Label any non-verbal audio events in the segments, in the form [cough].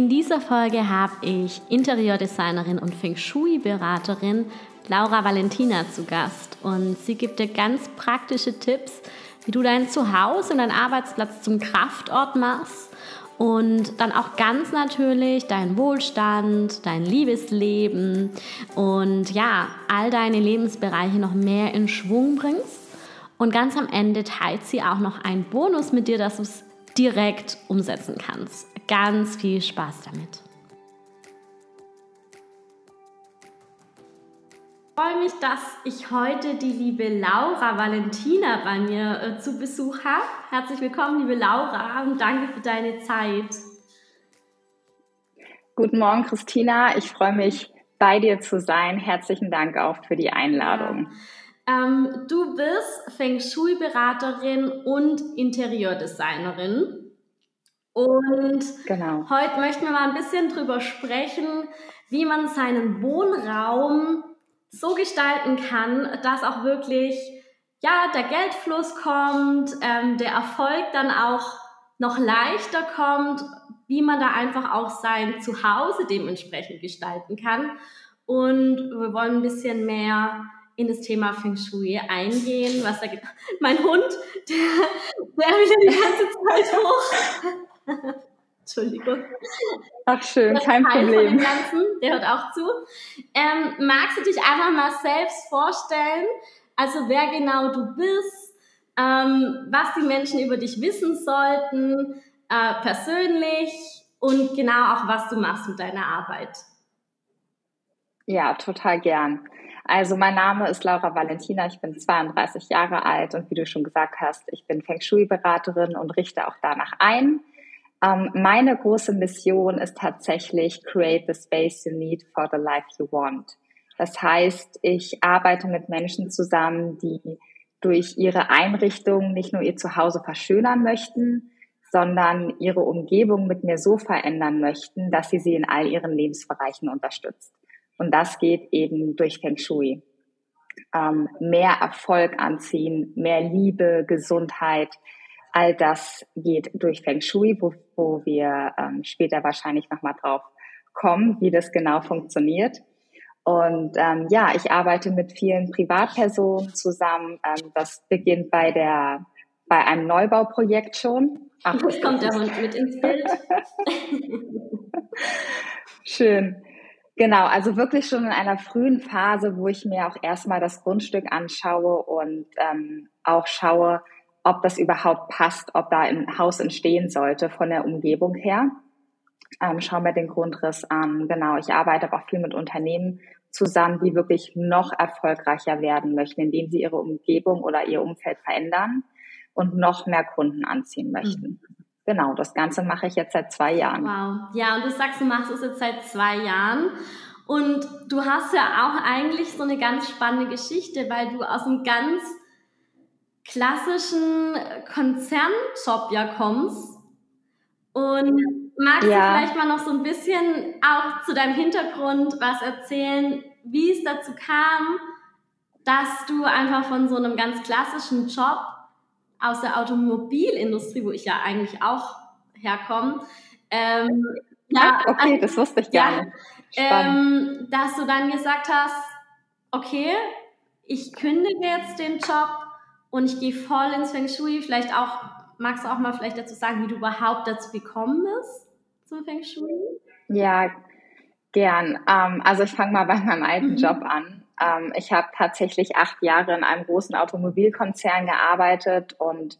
In dieser Folge habe ich Interieurdesignerin und Feng Shui-Beraterin Laura Valentina zu Gast und sie gibt dir ganz praktische Tipps, wie du dein Zuhause und deinen Arbeitsplatz zum Kraftort machst und dann auch ganz natürlich deinen Wohlstand, dein Liebesleben und ja, all deine Lebensbereiche noch mehr in Schwung bringst. Und ganz am Ende teilt sie auch noch einen Bonus mit dir, dass du es direkt umsetzen kannst ganz viel Spaß damit. Ich freue mich, dass ich heute die liebe Laura Valentina bei mir äh, zu Besuch habe. Herzlich willkommen, liebe Laura, und danke für deine Zeit. Guten Morgen, Christina. Ich freue mich, bei dir zu sein. Herzlichen Dank auch für die Einladung. Ja. Ähm, du bist Feng Shui-Beraterin und Interieurdesignerin. Und genau. heute möchten wir mal ein bisschen drüber sprechen, wie man seinen Wohnraum so gestalten kann, dass auch wirklich ja, der Geldfluss kommt, ähm, der Erfolg dann auch noch leichter kommt, wie man da einfach auch sein Zuhause dementsprechend gestalten kann. Und wir wollen ein bisschen mehr in das Thema Feng Shui eingehen. Was da. [laughs] Mein Hund, der, der will die ganze Zeit hoch. [laughs] Entschuldigung. Ach schön, kein Problem. Ganzen, der hört auch zu. Ähm, magst du dich einfach mal selbst vorstellen? Also wer genau du bist, ähm, was die Menschen über dich wissen sollten, äh, persönlich und genau auch, was du machst mit deiner Arbeit. Ja, total gern. Also mein Name ist Laura Valentina, ich bin 32 Jahre alt und wie du schon gesagt hast, ich bin Feng Shui-Beraterin und richte auch danach ein. Ähm, meine große Mission ist tatsächlich Create the Space You Need for the Life You Want. Das heißt, ich arbeite mit Menschen zusammen, die durch ihre Einrichtung nicht nur ihr Zuhause verschönern möchten, sondern ihre Umgebung mit mir so verändern möchten, dass sie sie in all ihren Lebensbereichen unterstützt. Und das geht eben durch Feng Shui. Ähm, mehr Erfolg anziehen, mehr Liebe, Gesundheit, All das geht durch Feng Shui, wo, wo wir ähm, später wahrscheinlich nochmal drauf kommen, wie das genau funktioniert. Und ähm, ja, ich arbeite mit vielen Privatpersonen zusammen. Ähm, das beginnt bei der bei einem Neubauprojekt schon. Ach, Jetzt kommt der Hund mit ins Bild. [laughs] Schön. Genau, also wirklich schon in einer frühen Phase, wo ich mir auch erstmal das Grundstück anschaue und ähm, auch schaue, ob das überhaupt passt, ob da ein Haus entstehen sollte von der Umgebung her. Ähm, schauen wir den Grundriss an. Genau, ich arbeite aber auch viel mit Unternehmen zusammen, die wirklich noch erfolgreicher werden möchten, indem sie ihre Umgebung oder ihr Umfeld verändern und noch mehr Kunden anziehen möchten. Mhm. Genau, das Ganze mache ich jetzt seit zwei Jahren. Wow. Ja, und du sagst, du machst es jetzt seit zwei Jahren. Und du hast ja auch eigentlich so eine ganz spannende Geschichte, weil du aus einem ganz klassischen Konzernjob ja kommst. Und magst ja. du vielleicht mal noch so ein bisschen auch zu deinem Hintergrund was erzählen, wie es dazu kam, dass du einfach von so einem ganz klassischen Job aus der Automobilindustrie, wo ich ja eigentlich auch herkomme, ähm, ja, ah, okay, das wusste ich gar nicht. Ähm, dass du dann gesagt hast, okay, ich kündige jetzt den Job und ich gehe voll ins Feng Shui. Vielleicht auch, magst du auch mal vielleicht dazu sagen, wie du überhaupt dazu gekommen bist zum Feng Shui? Ja, gern. Ähm, also ich fange mal bei meinem alten mhm. Job an. Ähm, ich habe tatsächlich acht Jahre in einem großen Automobilkonzern gearbeitet und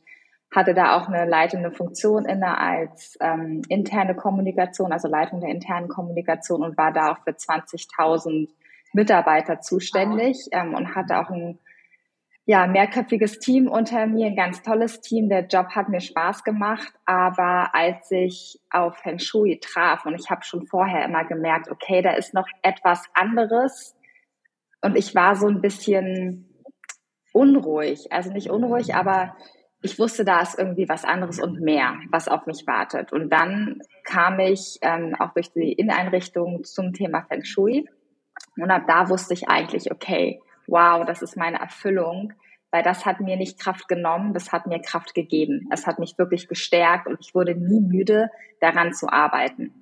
hatte da auch eine leitende Funktion inne als ähm, interne Kommunikation, also Leitung der internen Kommunikation und war da auch für 20.000 Mitarbeiter zuständig ähm, und hatte auch ein ja, mehrköpfiges Team unter mir, ein ganz tolles Team. Der Job hat mir Spaß gemacht, aber als ich auf Feng Shui traf und ich habe schon vorher immer gemerkt, okay, da ist noch etwas anderes und ich war so ein bisschen unruhig, also nicht unruhig, aber ich wusste, da ist irgendwie was anderes und mehr, was auf mich wartet. Und dann kam ich ähm, auch durch die Inneneinrichtung zum Thema Feng Shui und ab da wusste ich eigentlich, okay, wow, das ist meine Erfüllung, weil das hat mir nicht Kraft genommen, das hat mir Kraft gegeben. Es hat mich wirklich gestärkt und ich wurde nie müde, daran zu arbeiten.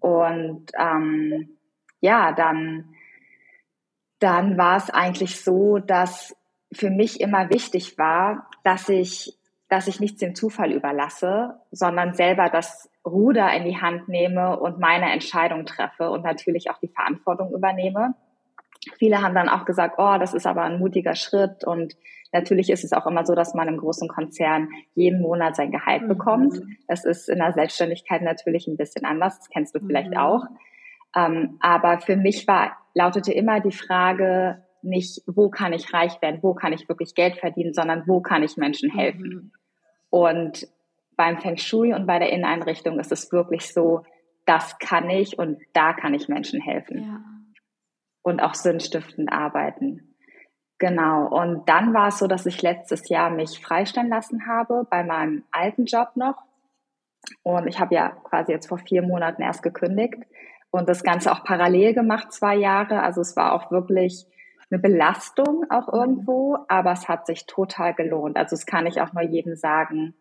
Und ähm, ja, dann, dann war es eigentlich so, dass für mich immer wichtig war, dass ich, dass ich nichts dem Zufall überlasse, sondern selber das Ruder in die Hand nehme und meine Entscheidung treffe und natürlich auch die Verantwortung übernehme. Viele haben dann auch gesagt, oh, das ist aber ein mutiger Schritt und natürlich ist es auch immer so, dass man im großen Konzern jeden Monat sein Gehalt mhm. bekommt. Das ist in der Selbstständigkeit natürlich ein bisschen anders, das kennst du vielleicht mhm. auch. Ähm, aber für mich war, lautete immer die Frage nicht, wo kann ich reich werden, wo kann ich wirklich Geld verdienen, sondern wo kann ich Menschen helfen. Mhm. Und beim Feng Shui und bei der Inneneinrichtung ist es wirklich so, das kann ich und da kann ich Menschen helfen. Ja und auch sinnstiftend arbeiten. Genau. Und dann war es so, dass ich letztes Jahr mich freistellen lassen habe bei meinem alten Job noch. Und ich habe ja quasi jetzt vor vier Monaten erst gekündigt und das Ganze auch parallel gemacht, zwei Jahre. Also es war auch wirklich eine Belastung auch irgendwo, aber es hat sich total gelohnt. Also es kann ich auch nur jedem sagen.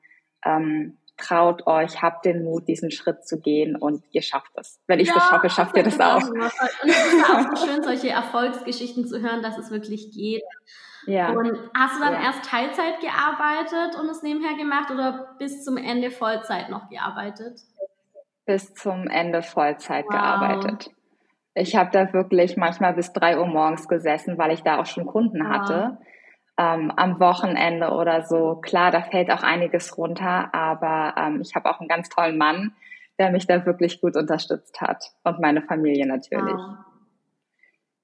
Ähm, traut euch, habt den Mut, diesen Schritt zu gehen und ihr schafft es. Wenn ich ja, das schaffe, schafft ihr das auch. Und es ist auch so [laughs] schön, solche Erfolgsgeschichten zu hören, dass es wirklich geht. Ja. Und hast du dann ja. erst Teilzeit gearbeitet und es nebenher gemacht oder bis zum Ende Vollzeit noch gearbeitet? Bis zum Ende Vollzeit wow. gearbeitet. Ich habe da wirklich manchmal bis drei Uhr morgens gesessen, weil ich da auch schon Kunden wow. hatte ähm, am Wochenende oder so. Klar, da fällt auch einiges runter, aber ähm, ich habe auch einen ganz tollen Mann, der mich da wirklich gut unterstützt hat und meine Familie natürlich. Wow.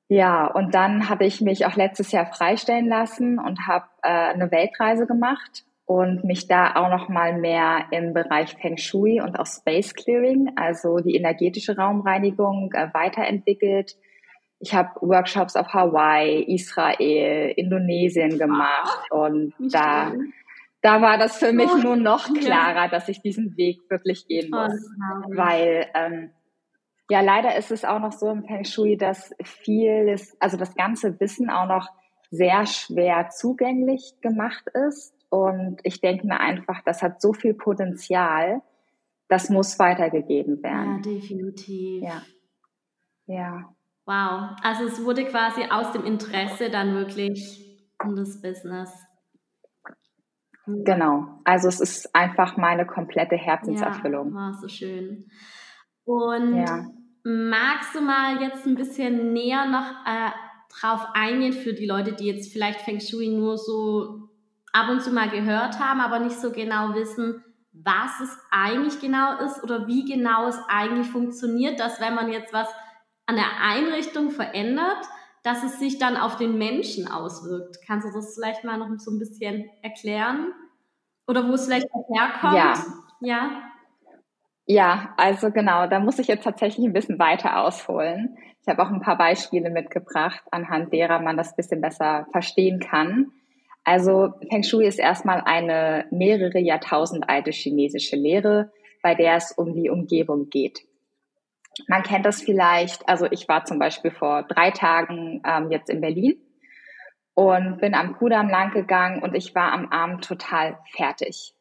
Ja, und dann habe ich mich auch letztes Jahr freistellen lassen und habe äh, eine Weltreise gemacht und mich da auch noch mal mehr im Bereich Feng Shui und auch Space Clearing, also die energetische Raumreinigung, äh, weiterentwickelt ich habe Workshops auf Hawaii, Israel, Indonesien gemacht wow. und da, da war das für mich oh, nur noch klarer, ja. dass ich diesen Weg wirklich gehen oh, muss, oh, weil ähm, ja leider ist es auch noch so im Feng Shui, dass vieles, also das ganze Wissen auch noch sehr schwer zugänglich gemacht ist und ich denke mir einfach, das hat so viel Potenzial, das muss weitergegeben werden. Ja, definitiv. Ja. Ja. Wow, also es wurde quasi aus dem Interesse dann wirklich um das Business. Genau, also es ist einfach meine komplette Herzenserfüllung. Ja, war so schön. Und ja. magst du mal jetzt ein bisschen näher noch äh, drauf eingehen für die Leute, die jetzt vielleicht Feng Shui nur so ab und zu mal gehört haben, aber nicht so genau wissen, was es eigentlich genau ist oder wie genau es eigentlich funktioniert, dass wenn man jetzt was an der Einrichtung verändert, dass es sich dann auf den Menschen auswirkt. Kannst du das vielleicht mal noch so ein bisschen erklären? Oder wo es vielleicht herkommt? Ja. Ja. Ja, also genau, da muss ich jetzt tatsächlich ein bisschen weiter ausholen. Ich habe auch ein paar Beispiele mitgebracht, anhand derer man das ein bisschen besser verstehen kann. Also Feng Shui ist erstmal eine mehrere Jahrtausend alte chinesische Lehre, bei der es um die Umgebung geht. Man kennt das vielleicht, also ich war zum Beispiel vor drei Tagen ähm, jetzt in Berlin und bin am Kudamm lang gegangen und ich war am Abend total fertig,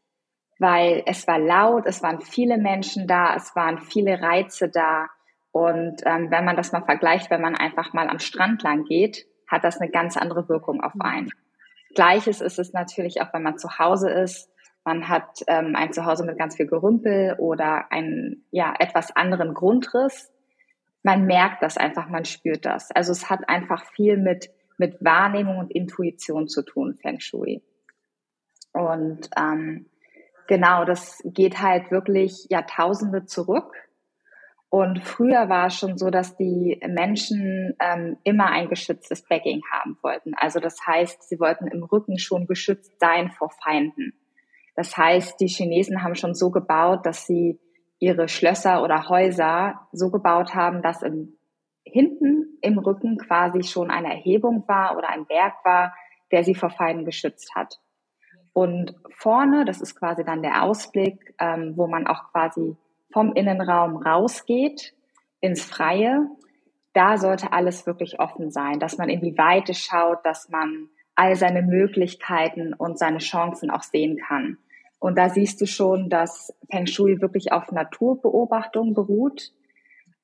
weil es war laut, es waren viele Menschen da, es waren viele Reize da und ähm, wenn man das mal vergleicht, wenn man einfach mal am Strand lang geht, hat das eine ganz andere Wirkung auf einen. Gleiches ist es natürlich auch, wenn man zu Hause ist man hat ähm, ein Zuhause mit ganz viel Gerümpel oder einen ja etwas anderen Grundriss. Man merkt das einfach, man spürt das. Also es hat einfach viel mit mit Wahrnehmung und Intuition zu tun, Feng Shui. Und ähm, genau, das geht halt wirklich Jahrtausende zurück. Und früher war es schon so, dass die Menschen ähm, immer ein geschütztes Backing haben wollten. Also das heißt, sie wollten im Rücken schon geschützt sein vor Feinden. Das heißt, die Chinesen haben schon so gebaut, dass sie ihre Schlösser oder Häuser so gebaut haben, dass im, hinten im Rücken quasi schon eine Erhebung war oder ein Berg war, der sie vor Feinden geschützt hat. Und vorne, das ist quasi dann der Ausblick, ähm, wo man auch quasi vom Innenraum rausgeht ins Freie, da sollte alles wirklich offen sein, dass man in die Weite schaut, dass man all seine Möglichkeiten und seine Chancen auch sehen kann. Und da siehst du schon, dass Feng Shui wirklich auf Naturbeobachtung beruht.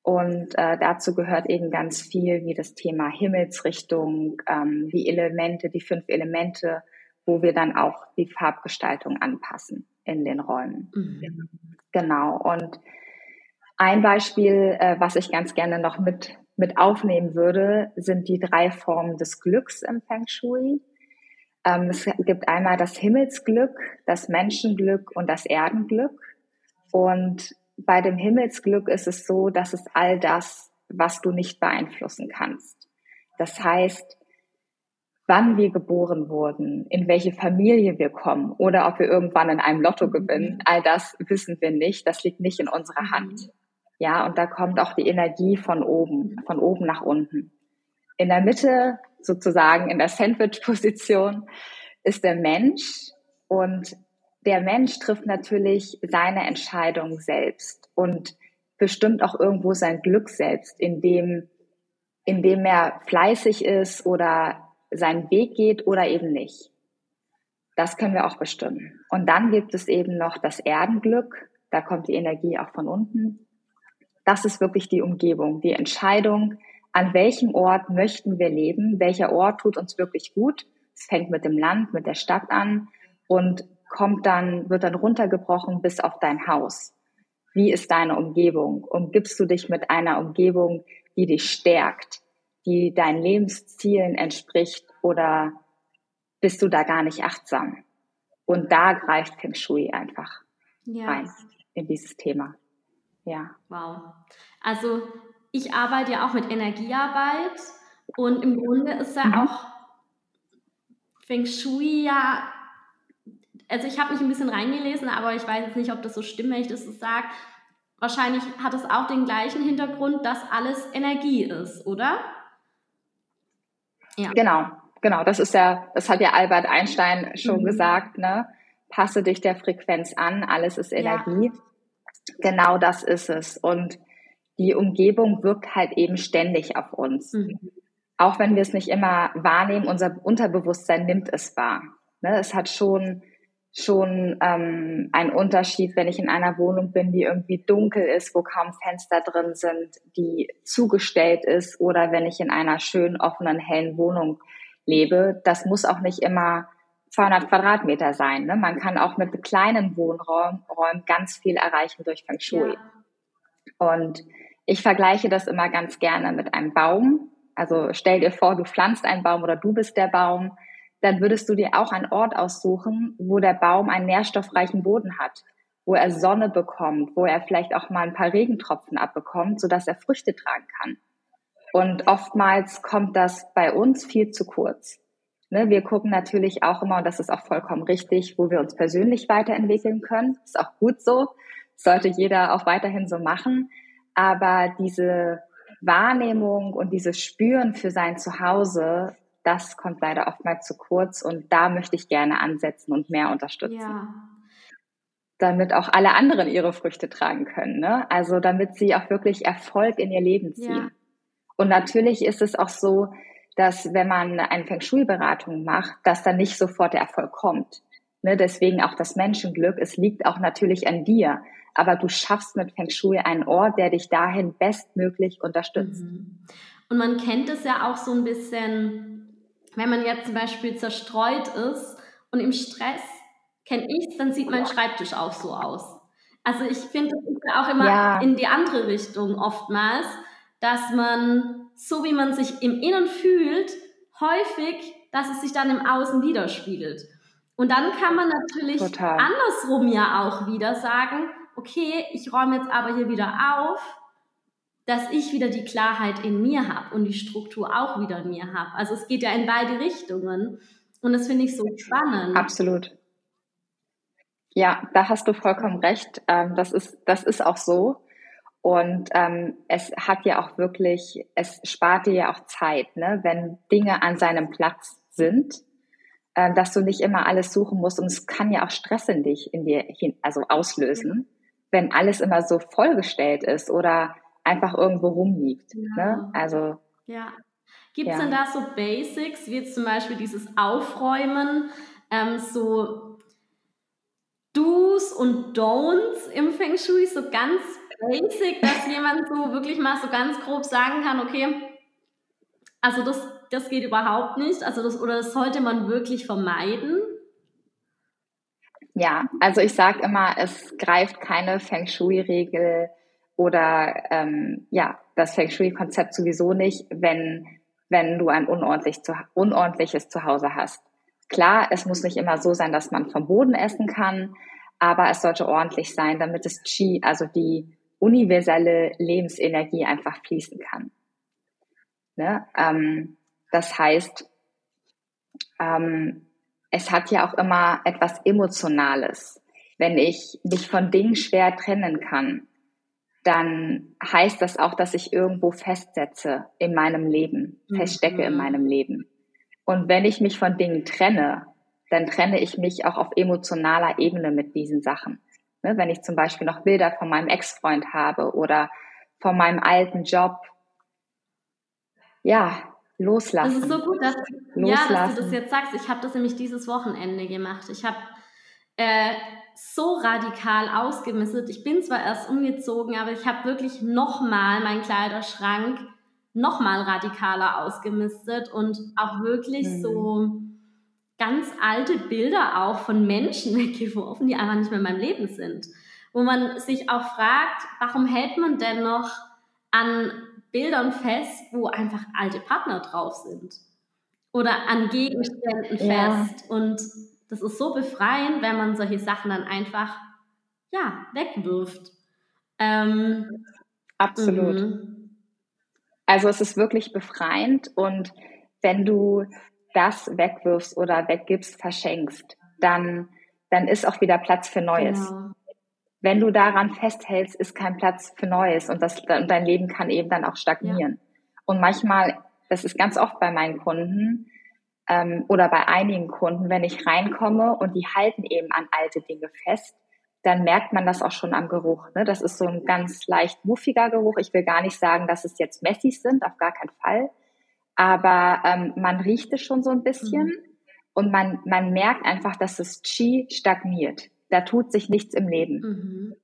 Und äh, dazu gehört eben ganz viel wie das Thema Himmelsrichtung, ähm, die Elemente, die fünf Elemente, wo wir dann auch die Farbgestaltung anpassen in den Räumen. Mhm. Genau. Und ein Beispiel, äh, was ich ganz gerne noch mit, mit aufnehmen würde, sind die drei Formen des Glücks im Feng Shui. Ähm, es gibt einmal das Himmelsglück, das Menschenglück und das Erdenglück. Und bei dem Himmelsglück ist es so, dass es all das, was du nicht beeinflussen kannst. Das heißt, wann wir geboren wurden, in welche Familie wir kommen oder ob wir irgendwann in einem Lotto mhm. gewinnen, all das wissen wir nicht. Das liegt nicht in unserer mhm. Hand. Ja, und da kommt auch die Energie von oben, von oben nach unten. In der Mitte, sozusagen in der Sandwich-Position, ist der Mensch und der Mensch trifft natürlich seine Entscheidung selbst und bestimmt auch irgendwo sein Glück selbst, indem, indem er fleißig ist oder seinen Weg geht oder eben nicht. Das können wir auch bestimmen. Und dann gibt es eben noch das Erdenglück. Da kommt die Energie auch von unten. Das ist wirklich die Umgebung, die Entscheidung, an welchem Ort möchten wir leben, welcher Ort tut uns wirklich gut. Es fängt mit dem Land, mit der Stadt an und kommt dann, wird dann runtergebrochen bis auf dein Haus. Wie ist deine Umgebung? Umgibst du dich mit einer Umgebung, die dich stärkt, die deinen Lebenszielen entspricht oder bist du da gar nicht achtsam? Und da greift Feng Shui einfach ja. rein in dieses Thema. Ja. Wow. Also ich arbeite ja auch mit Energiearbeit und im Grunde ist ja mhm. auch Feng Shui ja, also ich habe mich ein bisschen reingelesen, aber ich weiß jetzt nicht, ob das so ich das so sage. Wahrscheinlich hat es auch den gleichen Hintergrund, dass alles Energie ist, oder? Ja. Genau, genau. Das ist ja, das hat ja Albert Einstein schon mhm. gesagt, ne? Passe dich der Frequenz an, alles ist Energie. Ja. Genau das ist es. Und die Umgebung wirkt halt eben ständig auf uns. Mhm. Auch wenn wir es nicht immer wahrnehmen, unser Unterbewusstsein nimmt es wahr. Ne? Es hat schon schon ähm, ein Unterschied, wenn ich in einer Wohnung bin, die irgendwie dunkel ist, wo kaum Fenster drin sind, die zugestellt ist, oder wenn ich in einer schönen, offenen, hellen Wohnung lebe. Das muss auch nicht immer 200 Quadratmeter sein. Ne? Man kann auch mit kleinen Wohnräumen ganz viel erreichen durch Feng Shui. Ja. Und ich vergleiche das immer ganz gerne mit einem Baum. Also stell dir vor, du pflanzt einen Baum oder du bist der Baum dann würdest du dir auch einen Ort aussuchen, wo der Baum einen nährstoffreichen Boden hat, wo er Sonne bekommt, wo er vielleicht auch mal ein paar Regentropfen abbekommt, sodass er Früchte tragen kann. Und oftmals kommt das bei uns viel zu kurz. Ne, wir gucken natürlich auch immer, und das ist auch vollkommen richtig, wo wir uns persönlich weiterentwickeln können. Ist auch gut so. Sollte jeder auch weiterhin so machen. Aber diese Wahrnehmung und dieses Spüren für sein Zuhause das kommt leider oftmals zu kurz und da möchte ich gerne ansetzen und mehr unterstützen. Ja. Damit auch alle anderen ihre Früchte tragen können. Ne? Also damit sie auch wirklich Erfolg in ihr Leben ziehen. Ja. Und natürlich ist es auch so, dass wenn man eine Feng Shui-Beratung macht, dass dann nicht sofort der Erfolg kommt. Ne? Deswegen auch das Menschenglück. Es liegt auch natürlich an dir. Aber du schaffst mit Feng Shui einen Ort, der dich dahin bestmöglich unterstützt. Mhm. Und man kennt es ja auch so ein bisschen wenn man jetzt zum Beispiel zerstreut ist und im Stress, kenne ich dann sieht mein Schreibtisch auch so aus. Also ich finde, das ist ja auch immer ja. in die andere Richtung oftmals, dass man, so wie man sich im Innen fühlt, häufig, dass es sich dann im Außen widerspiegelt. Und dann kann man natürlich Total. andersrum ja auch wieder sagen, okay, ich räume jetzt aber hier wieder auf dass ich wieder die Klarheit in mir habe und die Struktur auch wieder in mir habe. Also es geht ja in beide Richtungen. Und das finde ich so spannend. Absolut. Ja, da hast du vollkommen recht. Ähm, das ist, das ist auch so. Und ähm, es hat ja auch wirklich, es spart dir ja auch Zeit, ne? wenn Dinge an seinem Platz sind, äh, dass du nicht immer alles suchen musst. Und es kann ja auch Stress in dich, in dir hin, also auslösen, wenn alles immer so vollgestellt ist oder einfach irgendwo rumliegt. Ja. Ne? Also ja. Gibt es ja. denn da so Basics, wie jetzt zum Beispiel dieses Aufräumen, ähm, so Do's und Don'ts im Feng Shui, so ganz basic, dass jemand so wirklich mal so ganz grob sagen kann, okay, also das, das geht überhaupt nicht, also das, oder das sollte man wirklich vermeiden? Ja, also ich sage immer, es greift keine Feng Shui-Regel oder ähm, ja, das Feng Shui-Konzept sowieso nicht, wenn, wenn du ein unordentlich zu, unordentliches Zuhause hast. Klar, es muss nicht immer so sein, dass man vom Boden essen kann, aber es sollte ordentlich sein, damit das Qi, also die universelle Lebensenergie einfach fließen kann. Ne? Ähm, das heißt, ähm, es hat ja auch immer etwas Emotionales. Wenn ich mich von Dingen schwer trennen kann, dann heißt das auch, dass ich irgendwo festsetze in meinem Leben, feststecke mhm. in meinem Leben. Und wenn ich mich von Dingen trenne, dann trenne ich mich auch auf emotionaler Ebene mit diesen Sachen. Ne, wenn ich zum Beispiel noch Bilder von meinem Ex-Freund habe oder von meinem alten Job. Ja, loslassen. Das ist so gut, dass, ja, dass du das jetzt sagst. Ich habe das nämlich dieses Wochenende gemacht. Ich habe äh, so radikal ausgemistet. Ich bin zwar erst umgezogen, aber ich habe wirklich nochmal meinen Kleiderschrank nochmal radikaler ausgemistet und auch wirklich mhm. so ganz alte Bilder auch von Menschen [laughs] weggeworfen, die einfach nicht mehr in meinem Leben sind. Wo man sich auch fragt, warum hält man denn noch an Bildern fest, wo einfach alte Partner drauf sind? Oder an Gegenständen ja. fest. Und das ist so befreiend, wenn man solche Sachen dann einfach ja, wegwirft. Ähm, Absolut. Mhm. Also es ist wirklich befreiend und wenn du das wegwirfst oder weggibst, verschenkst, dann, dann ist auch wieder Platz für Neues. Genau. Wenn du daran festhältst, ist kein Platz für Neues und, das, und dein Leben kann eben dann auch stagnieren. Ja. Und manchmal, das ist ganz oft bei meinen Kunden ähm, oder bei einigen Kunden, wenn ich reinkomme und die halten eben an alte Dinge fest, dann merkt man das auch schon am Geruch. Ne? Das ist so ein ganz leicht muffiger Geruch. Ich will gar nicht sagen, dass es jetzt Messis sind, auf gar keinen Fall aber ähm, man riecht es schon so ein bisschen mhm. und man, man merkt einfach, dass das Qi stagniert. Da tut sich nichts im Leben. Mhm.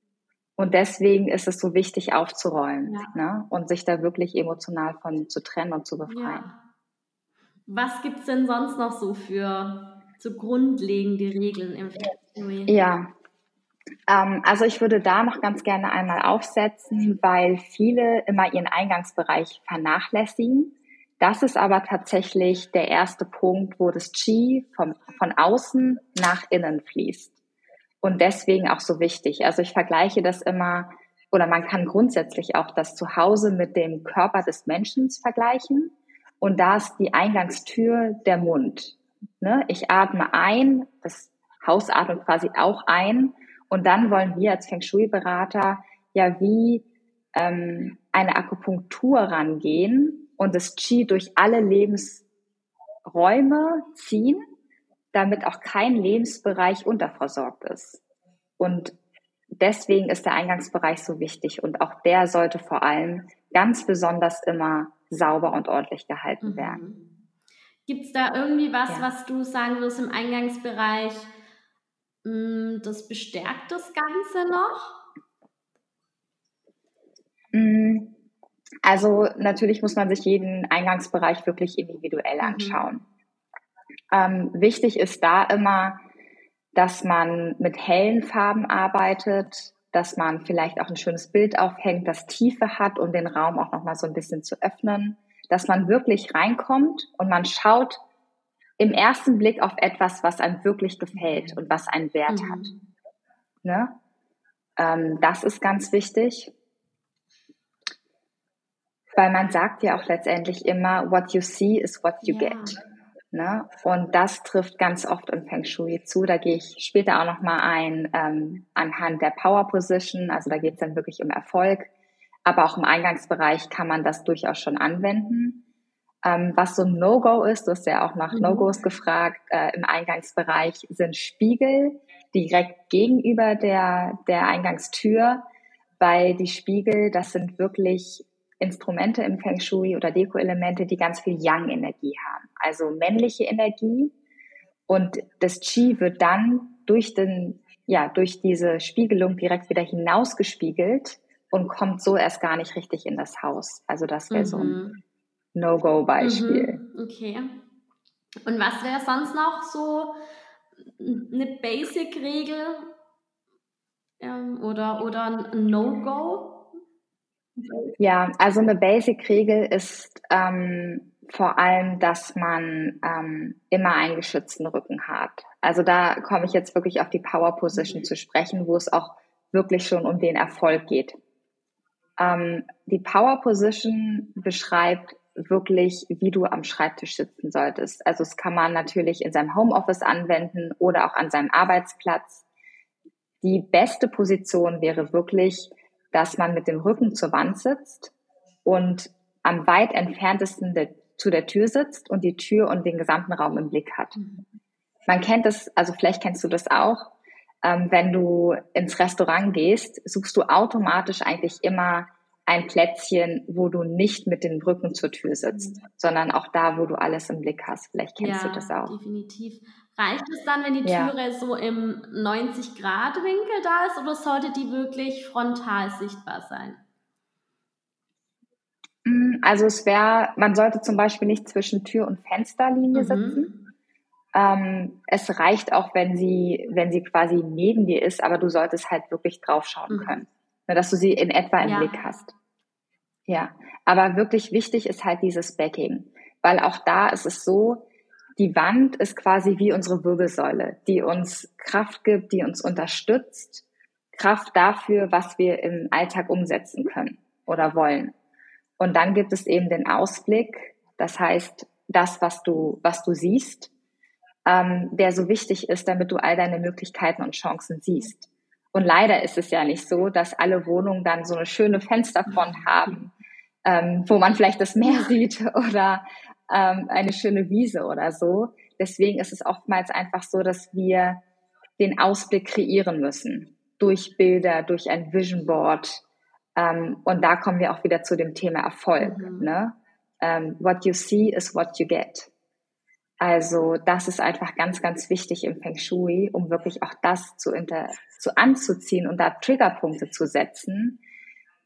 Und deswegen ist es so wichtig aufzuräumen ja. ne? und sich da wirklich emotional von zu trennen und zu befreien. Ja. Was gibt es denn sonst noch so für so grundlegende Regeln im Feng Ja, ähm, also ich würde da noch ganz gerne einmal aufsetzen, weil viele immer ihren Eingangsbereich vernachlässigen das ist aber tatsächlich der erste Punkt, wo das Qi vom, von außen nach innen fließt. Und deswegen auch so wichtig. Also ich vergleiche das immer, oder man kann grundsätzlich auch das Zuhause mit dem Körper des Menschen vergleichen. Und da ist die Eingangstür der Mund. Ne? Ich atme ein, das Haus atmet quasi auch ein. Und dann wollen wir als Feng Shui-Berater ja wie ähm, eine Akupunktur rangehen und das Qi durch alle Lebensräume ziehen, damit auch kein Lebensbereich unterversorgt ist. Und deswegen ist der Eingangsbereich so wichtig und auch der sollte vor allem ganz besonders immer sauber und ordentlich gehalten mhm. werden. Gibt es da irgendwie was, ja. was du sagen würdest im Eingangsbereich, hm, das bestärkt das Ganze noch? Mm, also natürlich muss man sich jeden Eingangsbereich wirklich individuell mhm. anschauen. Mhm. Ähm, wichtig ist da immer, dass man mit hellen Farben arbeitet, dass man vielleicht auch ein schönes Bild aufhängt, das Tiefe hat, um den Raum auch noch mal so ein bisschen zu öffnen, dass man wirklich reinkommt und man schaut im ersten Blick auf etwas, was einem wirklich gefällt und was einen Wert mhm. hat. Ne? Ähm, das ist ganz wichtig. Weil man sagt ja auch letztendlich immer, what you see is what you ja. get. Ne? Und das trifft ganz oft im Feng Shui zu. Da gehe ich später auch nochmal ein ähm, anhand der Power Position. Also da geht es dann wirklich um Erfolg. Aber auch im Eingangsbereich kann man das durchaus schon anwenden. Ähm, was so ein No-Go ist, du hast ja auch nach mhm. No-Gos gefragt, äh, im Eingangsbereich sind Spiegel direkt gegenüber der, der Eingangstür, weil die Spiegel, das sind wirklich Instrumente im Feng Shui oder Deko-Elemente, die ganz viel Yang-Energie haben, also männliche Energie. Und das Qi wird dann durch den, ja, durch diese Spiegelung direkt wieder hinausgespiegelt und kommt so erst gar nicht richtig in das Haus. Also das wäre mhm. so ein mhm. No-Go-Beispiel. Mhm. Okay. Und was wäre sonst noch so eine Basic-Regel ähm, oder, oder ein No-Go? Ja, also eine Basic-Regel ist ähm, vor allem, dass man ähm, immer einen geschützten Rücken hat. Also da komme ich jetzt wirklich auf die Power Position mhm. zu sprechen, wo es auch wirklich schon um den Erfolg geht. Ähm, die Power Position beschreibt wirklich, wie du am Schreibtisch sitzen solltest. Also das kann man natürlich in seinem Homeoffice anwenden oder auch an seinem Arbeitsplatz. Die beste Position wäre wirklich dass man mit dem Rücken zur Wand sitzt und am weit entferntesten de, zu der Tür sitzt und die Tür und den gesamten Raum im Blick hat. Man kennt das, also vielleicht kennst du das auch, ähm, wenn du ins Restaurant gehst, suchst du automatisch eigentlich immer ein Plätzchen, wo du nicht mit dem Rücken zur Tür sitzt, mhm. sondern auch da, wo du alles im Blick hast. Vielleicht kennst ja, du das auch. Definitiv. Reicht es dann, wenn die Türe ja. so im 90-Grad-Winkel da ist oder sollte die wirklich frontal sichtbar sein? Mm, also es wäre, man sollte zum Beispiel nicht zwischen Tür und Fensterlinie mhm. sitzen. Ähm, es reicht auch, wenn sie, wenn sie quasi neben dir ist, aber du solltest halt wirklich draufschauen mhm. können, ne, dass du sie in etwa im ja. Blick hast. Ja, aber wirklich wichtig ist halt dieses Backing, weil auch da ist es so, die Wand ist quasi wie unsere Wirbelsäule, die uns Kraft gibt, die uns unterstützt, Kraft dafür, was wir im Alltag umsetzen können oder wollen. Und dann gibt es eben den Ausblick, das heißt, das, was du, was du siehst, ähm, der so wichtig ist, damit du all deine Möglichkeiten und Chancen siehst. Und leider ist es ja nicht so, dass alle Wohnungen dann so eine schöne Fensterfront haben, ähm, wo man vielleicht das Meer [laughs] sieht oder ähm, eine schöne Wiese oder so. Deswegen ist es oftmals einfach so, dass wir den Ausblick kreieren müssen durch Bilder, durch ein Vision Board. Ähm, und da kommen wir auch wieder zu dem Thema Erfolg. Mhm. Ne? Ähm, what you see is what you get. Also das ist einfach ganz, ganz wichtig im Feng Shui, um wirklich auch das zu, inter, zu anzuziehen und da Triggerpunkte zu setzen,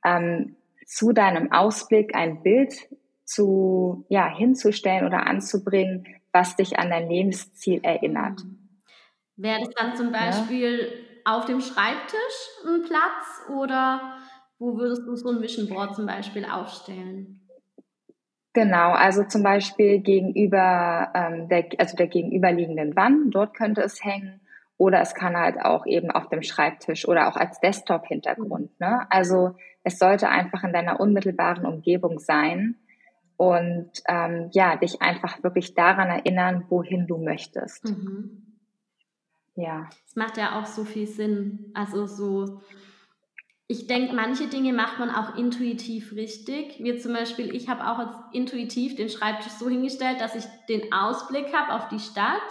ähm, zu deinem Ausblick ein Bild zu, ja, hinzustellen oder anzubringen, was dich an dein Lebensziel erinnert. Wäre das dann zum Beispiel ja. auf dem Schreibtisch ein Platz oder wo würdest du so ein Vision Board zum Beispiel aufstellen? Genau, also zum Beispiel gegenüber ähm, der, also der gegenüberliegenden Wand, dort könnte es hängen. Oder es kann halt auch eben auf dem Schreibtisch oder auch als Desktop-Hintergrund. Ne? Also es sollte einfach in deiner unmittelbaren Umgebung sein und ähm, ja, dich einfach wirklich daran erinnern, wohin du möchtest. Mhm. Ja. Es macht ja auch so viel Sinn. Also so, ich denke, manche Dinge macht man auch intuitiv richtig. Wie zum Beispiel, ich habe auch jetzt intuitiv den Schreibtisch so hingestellt, dass ich den Ausblick habe auf die Stadt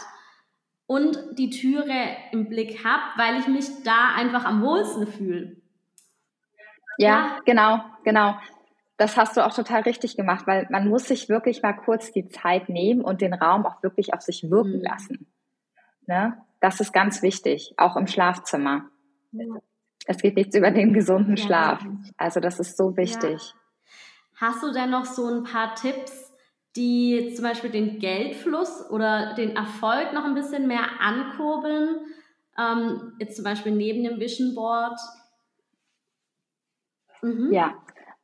und die Türe im Blick habe, weil ich mich da einfach am wohlsten fühle. Ja, ja, genau, genau das hast du auch total richtig gemacht, weil man muss sich wirklich mal kurz die Zeit nehmen und den Raum auch wirklich auf sich wirken mhm. lassen. Ne? Das ist ganz wichtig, auch im Schlafzimmer. Ja. Es geht nichts über den gesunden ja, Schlaf. Also das ist so wichtig. Ja. Hast du denn noch so ein paar Tipps, die zum Beispiel den Geldfluss oder den Erfolg noch ein bisschen mehr ankurbeln? Ähm, jetzt zum Beispiel neben dem Vision Board. Mhm. Ja,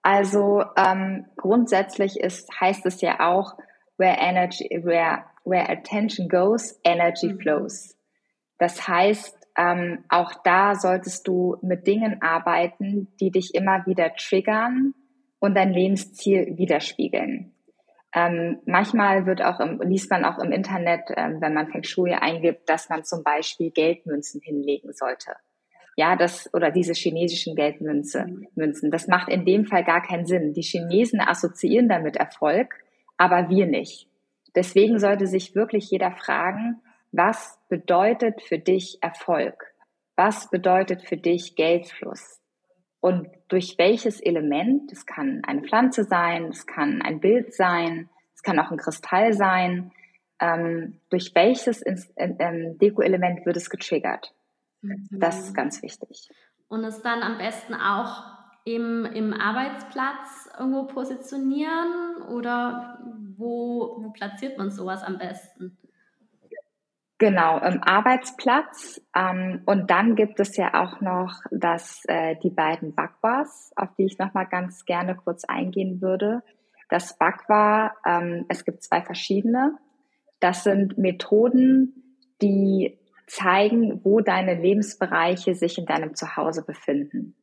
also ähm, grundsätzlich ist, heißt es ja auch, where energy, where, where attention goes, energy mhm. flows. Das heißt, ähm, auch da solltest du mit Dingen arbeiten, die dich immer wieder triggern, und dein Lebensziel widerspiegeln. Ähm, manchmal wird auch im, liest man auch im Internet, ähm, wenn man Feng Shui eingibt, dass man zum Beispiel Geldmünzen hinlegen sollte. Ja, das oder diese chinesischen Geldmünze, Münzen. Das macht in dem Fall gar keinen Sinn. Die Chinesen assoziieren damit Erfolg, aber wir nicht. Deswegen sollte sich wirklich jeder fragen, was bedeutet für dich Erfolg? Was bedeutet für dich Geldfluss? Und durch welches Element, es kann eine Pflanze sein, es kann ein Bild sein, es kann auch ein Kristall sein, ähm, durch welches ähm, Deko-Element wird es getriggert? Mhm. Das ist ganz wichtig. Und es dann am besten auch im, im Arbeitsplatz irgendwo positionieren oder wo, wo platziert man sowas am besten? Genau, im Arbeitsplatz. Ähm, und dann gibt es ja auch noch das, äh, die beiden Bakwas, auf die ich nochmal ganz gerne kurz eingehen würde. Das Bakwa, ähm, es gibt zwei verschiedene. Das sind Methoden, die zeigen, wo deine Lebensbereiche sich in deinem Zuhause befinden.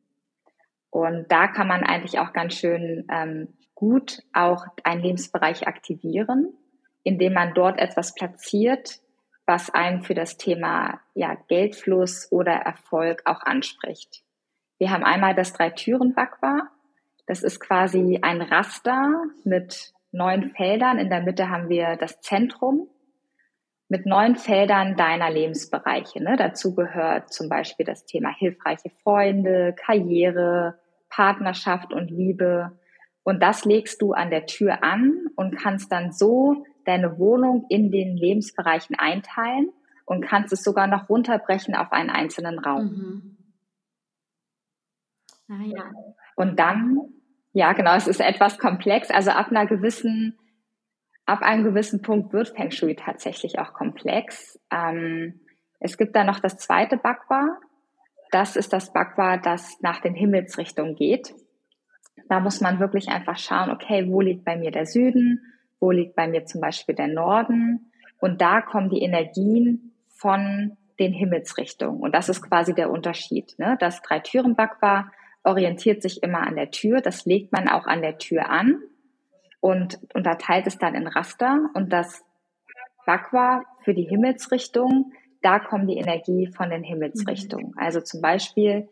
Und da kann man eigentlich auch ganz schön ähm, gut auch einen Lebensbereich aktivieren, indem man dort etwas platziert, was einen für das Thema ja, Geldfluss oder Erfolg auch anspricht. Wir haben einmal das Drei-Türen-Bakwa. Das ist quasi ein Raster mit neun Feldern. In der Mitte haben wir das Zentrum mit neun Feldern deiner Lebensbereiche. Ne? Dazu gehört zum Beispiel das Thema hilfreiche Freunde, Karriere, Partnerschaft und Liebe. Und das legst du an der Tür an und kannst dann so deine Wohnung in den Lebensbereichen einteilen und kannst es sogar noch runterbrechen auf einen einzelnen Raum. Mhm. Ah, ja. Und dann, ja, genau, es ist etwas komplex. Also ab einer gewissen, ab einem gewissen Punkt wird Feng Shui tatsächlich auch komplex. Ähm, es gibt dann noch das zweite Bakwa. Das ist das Bakwa, das nach den Himmelsrichtungen geht. Da muss man wirklich einfach schauen, okay, wo liegt bei mir der Süden? wo liegt bei mir zum Beispiel der Norden. Und da kommen die Energien von den Himmelsrichtungen. Und das ist quasi der Unterschied. Ne? Das Drei-Türen-Bakwa orientiert sich immer an der Tür. Das legt man auch an der Tür an und unterteilt es dann in Raster. Und das Bakwa für die Himmelsrichtung, da kommt die Energie von den Himmelsrichtungen. Mhm. Also zum Beispiel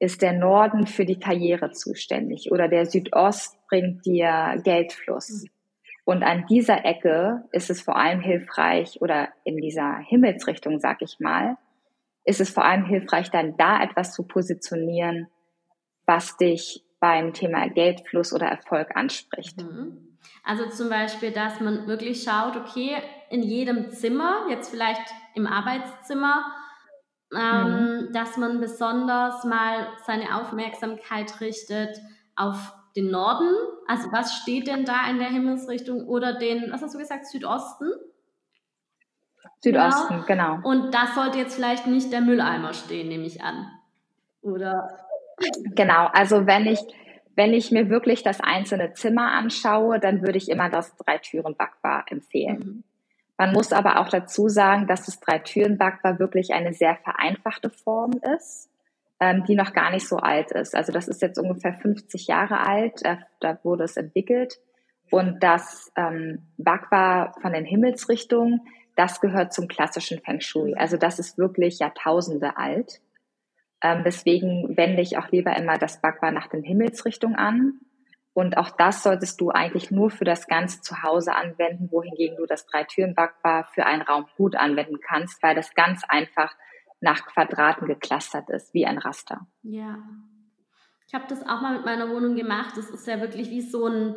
ist der Norden für die Karriere zuständig oder der Südost bringt dir Geldfluss. Mhm. Und an dieser Ecke ist es vor allem hilfreich oder in dieser Himmelsrichtung, sag ich mal, ist es vor allem hilfreich, dann da etwas zu positionieren, was dich beim Thema Geldfluss oder Erfolg anspricht. Mhm. Also zum Beispiel, dass man wirklich schaut, okay, in jedem Zimmer, jetzt vielleicht im Arbeitszimmer, ähm, mhm. dass man besonders mal seine Aufmerksamkeit richtet auf den Norden, also was steht denn da in der Himmelsrichtung oder den, was hast du gesagt, Südosten? Südosten, genau. genau. Und da sollte jetzt vielleicht nicht der Mülleimer stehen, nehme ich an. Oder? Genau, also wenn ich, wenn ich mir wirklich das einzelne Zimmer anschaue, dann würde ich immer das Drei-Türen-Backbar empfehlen. Mhm. Man muss aber auch dazu sagen, dass das Drei-Türen-Backbar wirklich eine sehr vereinfachte Form ist ähm, die noch gar nicht so alt ist. Also das ist jetzt ungefähr 50 Jahre alt, da, da wurde es entwickelt. Und das ähm, Bakwa von den Himmelsrichtungen, das gehört zum klassischen Feng Shui. Also das ist wirklich Jahrtausende alt. Ähm, deswegen wende ich auch lieber immer das Bakwa nach den Himmelsrichtungen an. Und auch das solltest du eigentlich nur für das ganze Zuhause anwenden, wohingegen du das Drei-Türen-Bakwa für einen Raum gut anwenden kannst, weil das ganz einfach nach Quadraten geclustert ist, wie ein Raster. Ja. Ich habe das auch mal mit meiner Wohnung gemacht. Das ist ja wirklich wie so ein,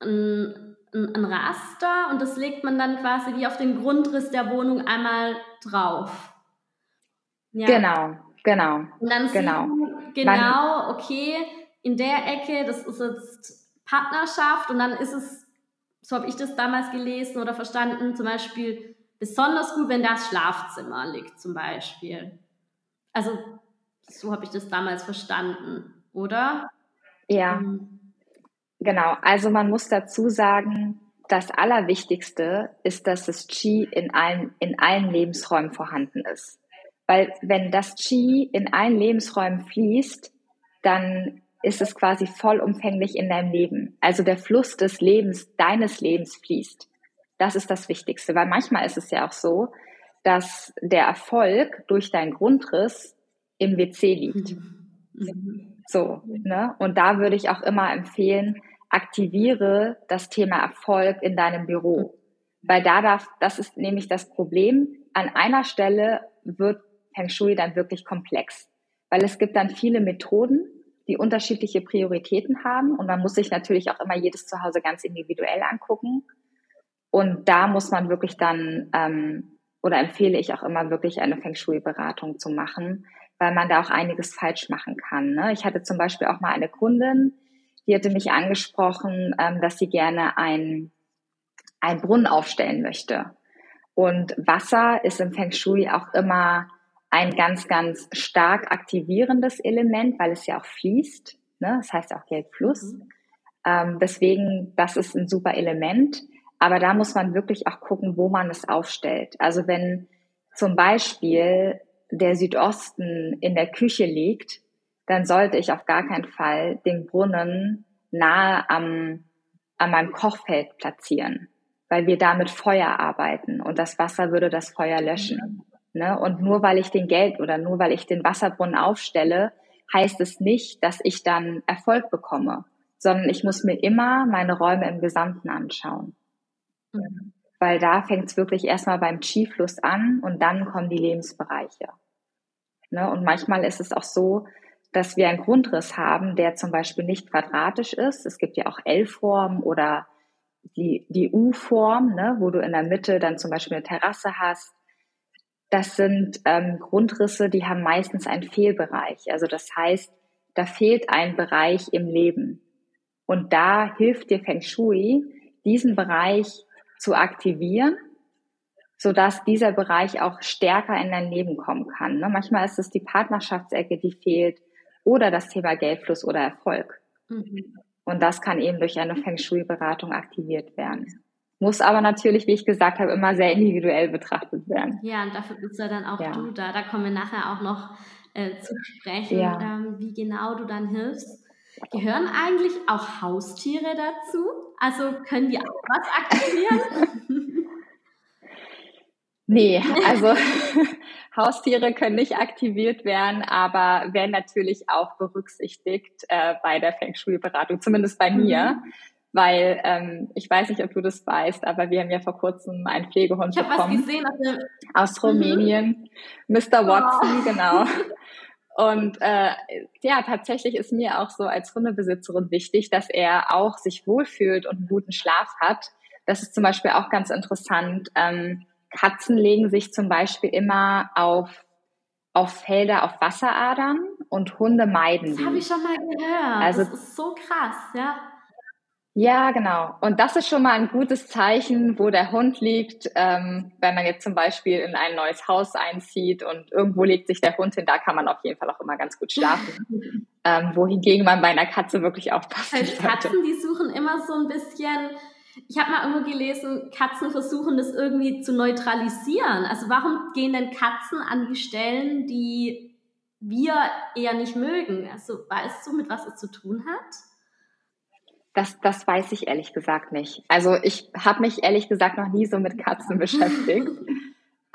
ein, ein Raster und das legt man dann quasi wie auf den Grundriss der Wohnung einmal drauf. Ja. Genau, genau. Und dann genau. sieht genau, okay, in der Ecke, das ist jetzt Partnerschaft und dann ist es, so habe ich das damals gelesen oder verstanden, zum Beispiel Besonders gut, wenn das Schlafzimmer liegt zum Beispiel. Also so habe ich das damals verstanden, oder? Ja, mhm. genau. Also man muss dazu sagen, das Allerwichtigste ist, dass das Qi in allen, in allen Lebensräumen vorhanden ist. Weil wenn das Qi in allen Lebensräumen fließt, dann ist es quasi vollumfänglich in deinem Leben. Also der Fluss des Lebens, deines Lebens fließt. Das ist das Wichtigste, weil manchmal ist es ja auch so, dass der Erfolg durch deinen Grundriss im WC liegt. Mhm. So, ne? Und da würde ich auch immer empfehlen, aktiviere das Thema Erfolg in deinem Büro. Weil da darf, das ist nämlich das Problem. An einer Stelle wird Feng Shui dann wirklich komplex. Weil es gibt dann viele Methoden, die unterschiedliche Prioritäten haben. Und man muss sich natürlich auch immer jedes Zuhause ganz individuell angucken. Und da muss man wirklich dann, ähm, oder empfehle ich auch immer wirklich eine Feng Shui-Beratung zu machen, weil man da auch einiges falsch machen kann. Ne? Ich hatte zum Beispiel auch mal eine Kundin, die hatte mich angesprochen, ähm, dass sie gerne ein, ein Brunnen aufstellen möchte. Und Wasser ist im Feng Shui auch immer ein ganz, ganz stark aktivierendes Element, weil es ja auch fließt. Ne? Das heißt auch Geldfluss. Mhm. Ähm, deswegen, das ist ein super Element. Aber da muss man wirklich auch gucken, wo man es aufstellt. Also wenn zum Beispiel der Südosten in der Küche liegt, dann sollte ich auf gar keinen Fall den Brunnen nahe am, an meinem Kochfeld platzieren, weil wir da mit Feuer arbeiten und das Wasser würde das Feuer löschen. Ne? Und nur weil ich den Geld oder nur weil ich den Wasserbrunnen aufstelle, heißt es nicht, dass ich dann Erfolg bekomme, sondern ich muss mir immer meine Räume im Gesamten anschauen. Mhm. Weil da fängt es wirklich erstmal beim Chi-Fluss an und dann kommen die Lebensbereiche. Ne? Und manchmal ist es auch so, dass wir einen Grundriss haben, der zum Beispiel nicht quadratisch ist. Es gibt ja auch L-Formen oder die, die U-Form, ne, wo du in der Mitte dann zum Beispiel eine Terrasse hast. Das sind ähm, Grundrisse, die haben meistens einen Fehlbereich. Also das heißt, da fehlt ein Bereich im Leben. Und da hilft dir Feng Shui, diesen Bereich zu aktivieren sodass dieser Bereich auch stärker in dein Leben kommen kann. Ne? Manchmal ist es die Partnerschaftsecke, die fehlt oder das Thema Geldfluss oder Erfolg. Mhm. Und das kann eben durch eine Feng Shui-Beratung aktiviert werden. Muss aber natürlich, wie ich gesagt habe, immer sehr individuell betrachtet werden. Ja, und dafür bist ja dann auch ja. du da. Da kommen wir nachher auch noch äh, zu sprechen, ja. ähm, wie genau du dann hilfst. Gehören eigentlich auch Haustiere dazu? Also können die auch was aktivieren? [laughs] Nee, also [laughs] Haustiere können nicht aktiviert werden, aber werden natürlich auch berücksichtigt äh, bei der Feng Shui-Beratung, zumindest bei mir. Mhm. Weil ähm, ich weiß nicht, ob du das weißt, aber wir haben ja vor kurzem einen Pflegehund ich bekommen. Was gesehen, also, aus Rumänien. Mhm. Mr. Watson, oh. genau. [laughs] Und äh, ja, tatsächlich ist mir auch so als Hundebesitzerin wichtig, dass er auch sich wohlfühlt und einen guten Schlaf hat. Das ist zum Beispiel auch ganz interessant. Ähm, Katzen legen sich zum Beispiel immer auf, auf Felder, auf Wasseradern und Hunde meiden Das habe ich schon mal gehört. Also, das ist so krass, ja. Ja, genau. Und das ist schon mal ein gutes Zeichen, wo der Hund liegt. Ähm, wenn man jetzt zum Beispiel in ein neues Haus einzieht und irgendwo legt sich der Hund hin, da kann man auf jeden Fall auch immer ganz gut schlafen. [laughs] ähm, wohingegen man bei einer Katze wirklich aufpassen sollte. Katzen, die suchen immer so ein bisschen ich habe mal irgendwo gelesen, Katzen versuchen das irgendwie zu neutralisieren. Also warum gehen denn Katzen an die Stellen, die wir eher nicht mögen? Also weißt du, mit was es zu tun hat? Das, das weiß ich ehrlich gesagt nicht. Also ich habe mich ehrlich gesagt noch nie so mit Katzen [laughs] beschäftigt.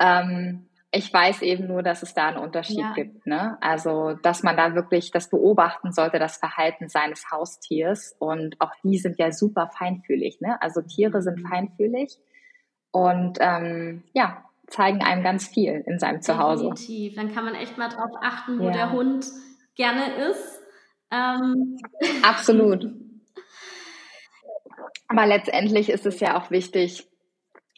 ähm, ich weiß eben nur, dass es da einen Unterschied ja. gibt. Ne? Also, dass man da wirklich das beobachten sollte, das Verhalten seines Haustiers. Und auch die sind ja super feinfühlig. Ne? Also Tiere sind mhm. feinfühlig und ähm, ja, zeigen einem ganz viel in seinem Zuhause. Definitiv. Dann kann man echt mal drauf achten, wo ja. der Hund gerne ist. Ähm. Absolut. [laughs] Aber letztendlich ist es ja auch wichtig,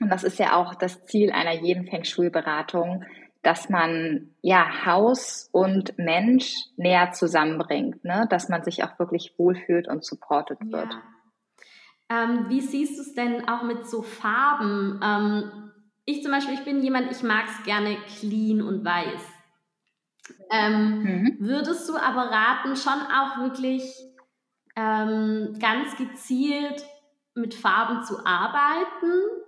und das ist ja auch das Ziel einer jeden Feng Shui-Beratung, dass man ja Haus und Mensch näher zusammenbringt, ne? dass man sich auch wirklich wohlfühlt und supported wird. Ja. Ähm, wie siehst du es denn auch mit so Farben? Ähm, ich zum Beispiel, ich bin jemand, ich mag es gerne clean und weiß. Ähm, mhm. Würdest du aber raten, schon auch wirklich ähm, ganz gezielt mit Farben zu arbeiten?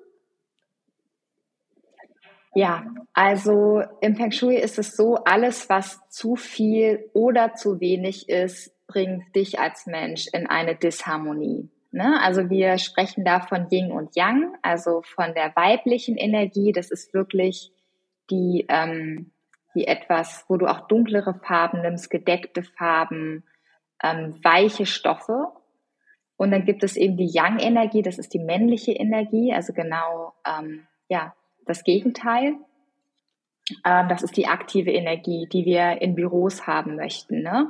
Ja, also im Feng Shui ist es so, alles, was zu viel oder zu wenig ist, bringt dich als Mensch in eine Disharmonie? Ne? Also wir sprechen da von Yin und Yang, also von der weiblichen Energie. Das ist wirklich die, ähm, die etwas, wo du auch dunklere Farben nimmst, gedeckte Farben, ähm, weiche Stoffe. Und dann gibt es eben die Yang-Energie, das ist die männliche Energie, also genau ähm, ja das Gegenteil. Ähm, das ist die aktive Energie, die wir in Büros haben möchten, ne?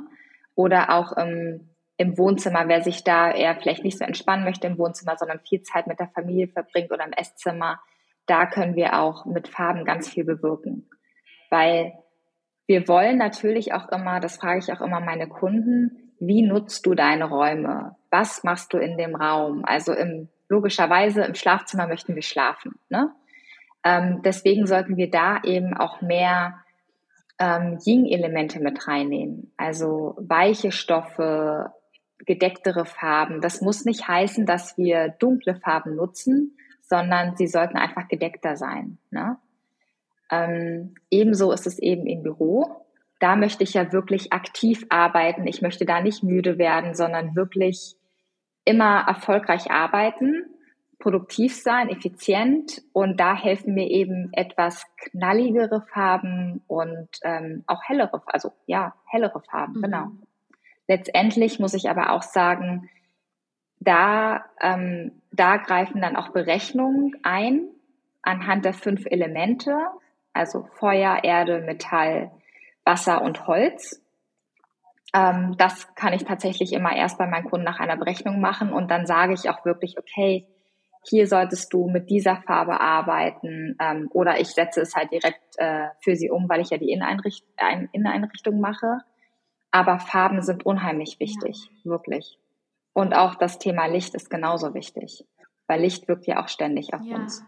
Oder auch im im Wohnzimmer, wer sich da eher vielleicht nicht so entspannen möchte im Wohnzimmer, sondern viel Zeit mit der Familie verbringt oder im Esszimmer, da können wir auch mit Farben ganz viel bewirken. Weil wir wollen natürlich auch immer, das frage ich auch immer meine Kunden, wie nutzt du deine Räume? Was machst du in dem Raum? Also im, logischerweise im Schlafzimmer möchten wir schlafen. Ne? Ähm, deswegen sollten wir da eben auch mehr ähm, Yin-Elemente mit reinnehmen. Also weiche Stoffe, gedecktere Farben. Das muss nicht heißen, dass wir dunkle Farben nutzen, sondern sie sollten einfach gedeckter sein. Ne? Ähm, ebenso ist es eben im Büro. Da möchte ich ja wirklich aktiv arbeiten. Ich möchte da nicht müde werden, sondern wirklich immer erfolgreich arbeiten, produktiv sein, effizient. Und da helfen mir eben etwas knalligere Farben und ähm, auch hellere, also ja, hellere Farben, mhm. genau. Letztendlich muss ich aber auch sagen, da, ähm, da greifen dann auch Berechnungen ein anhand der fünf Elemente, also Feuer, Erde, Metall, Wasser und Holz. Ähm, das kann ich tatsächlich immer erst bei meinen Kunden nach einer Berechnung machen und dann sage ich auch wirklich, okay, hier solltest du mit dieser Farbe arbeiten ähm, oder ich setze es halt direkt äh, für sie um, weil ich ja die Inneneinricht Inneneinrichtung mache. Aber Farben sind unheimlich wichtig, ja. wirklich. Und auch das Thema Licht ist genauso wichtig, weil Licht wirkt ja auch ständig auf ja. uns.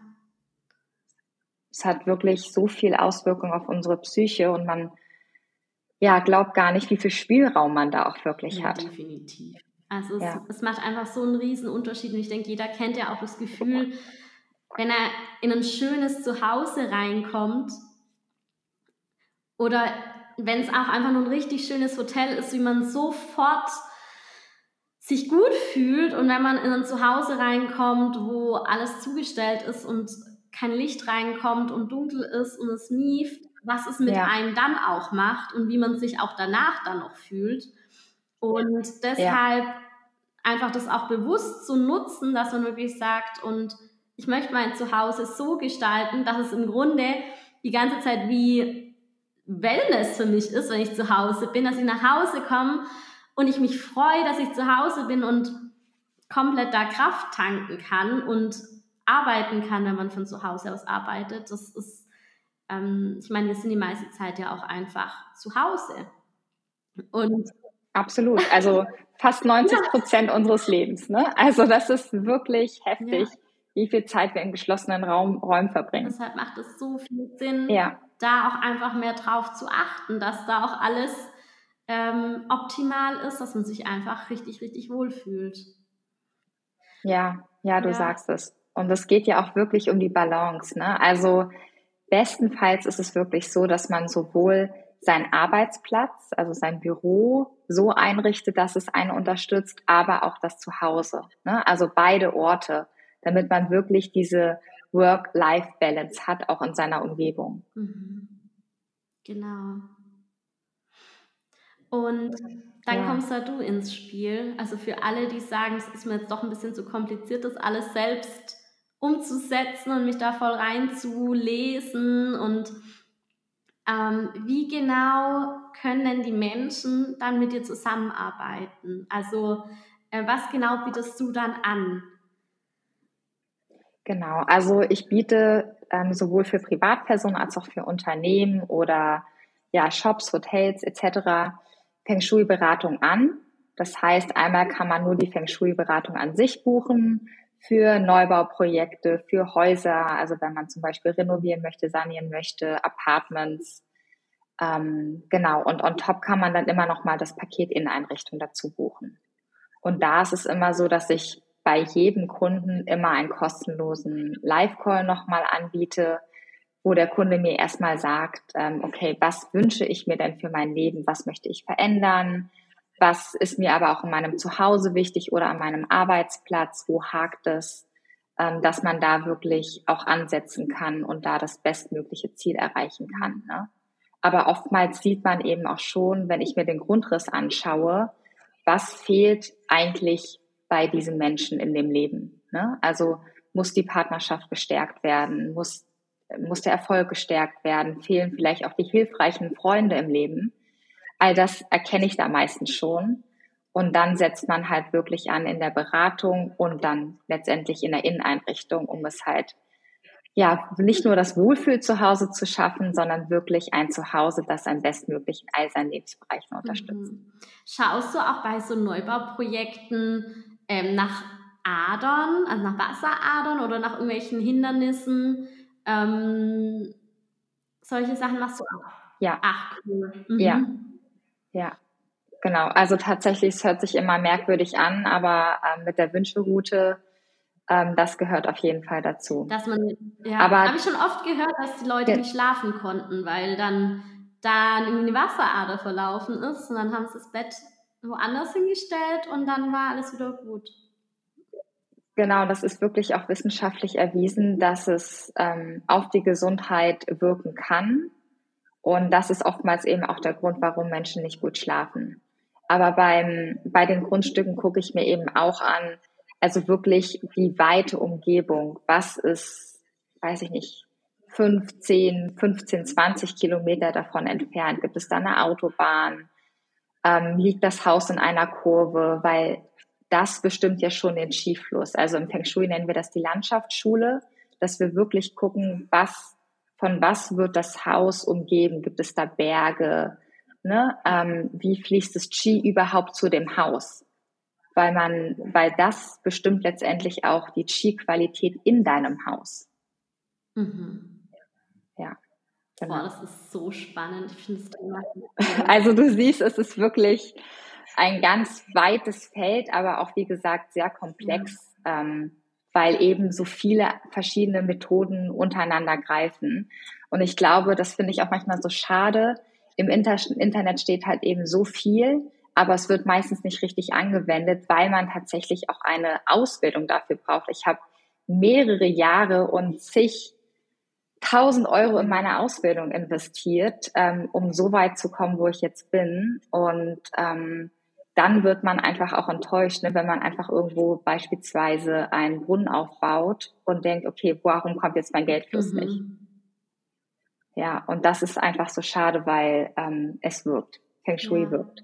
Es hat wirklich so viel Auswirkung auf unsere Psyche und man ja glaubt gar nicht, wie viel Spielraum man da auch wirklich ja, hat. Definitiv. Also es, ja. es macht einfach so einen riesen Unterschied und ich denke, jeder kennt ja auch das Gefühl, wenn er in ein schönes Zuhause reinkommt oder wenn es auch einfach nur ein richtig schönes Hotel ist, wie man sofort sich gut fühlt und wenn man in ein Zuhause reinkommt, wo alles zugestellt ist und kein Licht reinkommt und dunkel ist und es nieft, was es mit ja. einem dann auch macht und wie man sich auch danach dann noch fühlt. Und deshalb ja. einfach das auch bewusst zu nutzen, dass man wirklich sagt, und ich möchte mein Zuhause so gestalten, dass es im Grunde die ganze Zeit wie Wellness für mich ist, wenn ich zu Hause bin, dass ich nach Hause komme und ich mich freue, dass ich zu Hause bin und komplett da Kraft tanken kann und arbeiten kann, wenn man von zu Hause aus arbeitet. Das ist, ähm, ich meine, wir sind die meiste Zeit ja auch einfach zu Hause. Und Absolut. Also [laughs] fast 90 Prozent ja. unseres Lebens. Ne? Also das ist wirklich heftig, ja. wie viel Zeit wir in geschlossenen Raum, Räumen verbringen. Deshalb macht es so viel Sinn, ja da auch einfach mehr drauf zu achten, dass da auch alles ähm, optimal ist, dass man sich einfach richtig, richtig wohlfühlt. Ja, ja, du sagst es. Und es geht ja auch wirklich um die Balance. Ne? Also bestenfalls ist es wirklich so, dass man sowohl seinen Arbeitsplatz, also sein Büro so einrichtet, dass es einen unterstützt, aber auch das Zuhause. Ne? Also beide Orte, damit man wirklich diese Work-Life-Balance hat, auch in seiner Umgebung. Mhm. Genau. Und dann ja. kommst da du ins Spiel. Also für alle, die sagen, es ist mir jetzt doch ein bisschen zu kompliziert, das alles selbst umzusetzen und mich da voll reinzulesen. Und ähm, wie genau können denn die Menschen dann mit dir zusammenarbeiten? Also äh, was genau bietest du dann an? Genau, also ich biete ähm, sowohl für Privatpersonen als auch für Unternehmen oder ja, Shops, Hotels etc. Feng Shui-Beratung an. Das heißt, einmal kann man nur die Feng Shui-Beratung an sich buchen für Neubauprojekte, für Häuser, also wenn man zum Beispiel renovieren möchte, sanieren möchte, Apartments. Ähm, genau, und on top kann man dann immer noch mal das Paket in Einrichtung dazu buchen. Und da ist es immer so, dass ich bei jedem Kunden immer einen kostenlosen Live-Call nochmal anbiete, wo der Kunde mir erstmal sagt, ähm, okay, was wünsche ich mir denn für mein Leben? Was möchte ich verändern? Was ist mir aber auch in meinem Zuhause wichtig oder an meinem Arbeitsplatz, wo hakt es, ähm, dass man da wirklich auch ansetzen kann und da das bestmögliche Ziel erreichen kann. Ne? Aber oftmals sieht man eben auch schon, wenn ich mir den Grundriss anschaue, was fehlt eigentlich bei diesem Menschen in dem Leben. Ne? Also muss die Partnerschaft gestärkt werden, muss, muss der Erfolg gestärkt werden, fehlen vielleicht auch die hilfreichen Freunde im Leben. All das erkenne ich da meistens schon. Und dann setzt man halt wirklich an in der Beratung und dann letztendlich in der Inneneinrichtung, um es halt ja, nicht nur das Wohlfühl zu Hause zu schaffen, sondern wirklich ein Zuhause, das am bestmöglich in all seinen Lebensbereichen unterstützt. Mhm. Schaust du auch bei so Neubauprojekten ähm, nach Adern, also nach Wasseradern oder nach irgendwelchen Hindernissen? Ähm, solche Sachen machst du auch? Ja. Ach, cool. Mhm. Ja. Ja. Genau. Also tatsächlich, es hört sich immer merkwürdig an, aber äh, mit der Wünschelroute ähm, das gehört auf jeden Fall dazu. Dass man, ja, habe ich schon oft gehört, dass die Leute ja. nicht schlafen konnten, weil dann da eine Wasserader verlaufen ist und dann haben sie das Bett woanders hingestellt und dann war alles wieder gut. Genau, das ist wirklich auch wissenschaftlich erwiesen, dass es ähm, auf die Gesundheit wirken kann. Und das ist oftmals eben auch der Grund, warum Menschen nicht gut schlafen. Aber beim, bei den Grundstücken gucke ich mir eben auch an, also wirklich die weite Umgebung. Was ist, weiß ich nicht, 15, 15, 20 Kilometer davon entfernt? Gibt es da eine Autobahn? Ähm, liegt das Haus in einer Kurve? Weil das bestimmt ja schon den Skifluss. Also im Feng Shui nennen wir das die Landschaftsschule, dass wir wirklich gucken, was, von was wird das Haus umgeben? Gibt es da Berge? Ne? Ähm, wie fließt das Qi überhaupt zu dem Haus? weil man, weil das bestimmt letztendlich auch die Qi-Qualität in deinem Haus. Mhm. Ja. Genau. Boah, das ist so spannend. Ich finde [laughs] Also du siehst, es ist wirklich ein ganz weites Feld, aber auch wie gesagt sehr komplex, ja. ähm, weil eben so viele verschiedene Methoden untereinander greifen. Und ich glaube, das finde ich auch manchmal so schade. Im Inter Internet steht halt eben so viel, aber es wird meistens nicht richtig angewendet, weil man tatsächlich auch eine Ausbildung dafür braucht. Ich habe mehrere Jahre und zig tausend Euro in meine Ausbildung investiert, ähm, um so weit zu kommen, wo ich jetzt bin. Und ähm, dann wird man einfach auch enttäuscht, ne, wenn man einfach irgendwo beispielsweise einen Brunnen aufbaut und denkt, okay, warum kommt jetzt mein Geldfluss mhm. nicht? Ja, und das ist einfach so schade, weil ähm, es wirkt. Feng Shui ja. wirkt.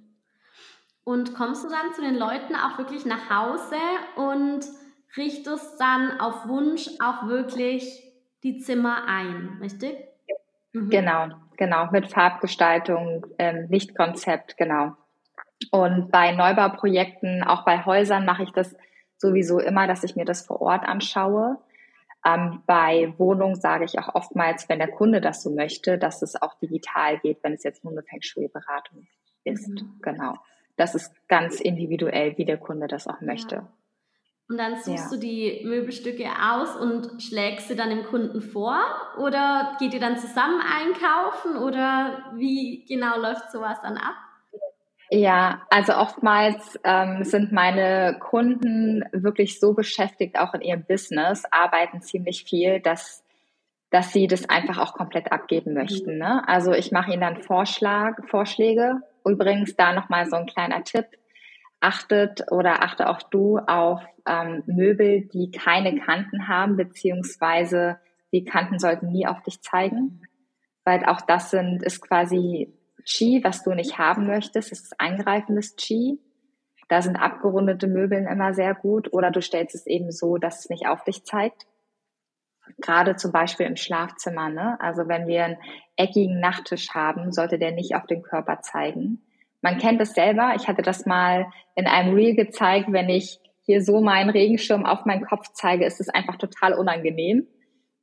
Und kommst du dann zu den Leuten auch wirklich nach Hause und richtest dann auf Wunsch auch wirklich die Zimmer ein, richtig? Mhm. Genau, genau, mit Farbgestaltung, ähm, Lichtkonzept, genau. Und bei Neubauprojekten, auch bei Häusern mache ich das sowieso immer, dass ich mir das vor Ort anschaue. Ähm, bei Wohnungen sage ich auch oftmals, wenn der Kunde das so möchte, dass es auch digital geht, wenn es jetzt nur eine Feng Shui-Beratung ist. Mhm. Genau das ist ganz individuell, wie der Kunde das auch möchte. Ja. Und dann suchst ja. du die Möbelstücke aus und schlägst sie dann dem Kunden vor? Oder geht ihr dann zusammen einkaufen? Oder wie genau läuft sowas dann ab? Ja, also oftmals ähm, sind meine Kunden wirklich so beschäftigt, auch in ihrem Business, arbeiten ziemlich viel, dass, dass sie das einfach auch komplett abgeben möchten. Ne? Also ich mache ihnen dann Vorschlag, Vorschläge Übrigens da nochmal so ein kleiner Tipp. Achtet oder achte auch du auf ähm, Möbel, die keine Kanten haben, beziehungsweise die Kanten sollten nie auf dich zeigen, weil auch das sind, ist quasi Qi, was du nicht haben möchtest. Es ist eingreifendes Qi. Da sind abgerundete Möbeln immer sehr gut oder du stellst es eben so, dass es nicht auf dich zeigt. Gerade zum Beispiel im Schlafzimmer. Ne? Also wenn wir einen eckigen Nachttisch haben, sollte der nicht auf den Körper zeigen. Man kennt es selber. Ich hatte das mal in einem Reel gezeigt. Wenn ich hier so meinen Regenschirm auf meinen Kopf zeige, ist es einfach total unangenehm.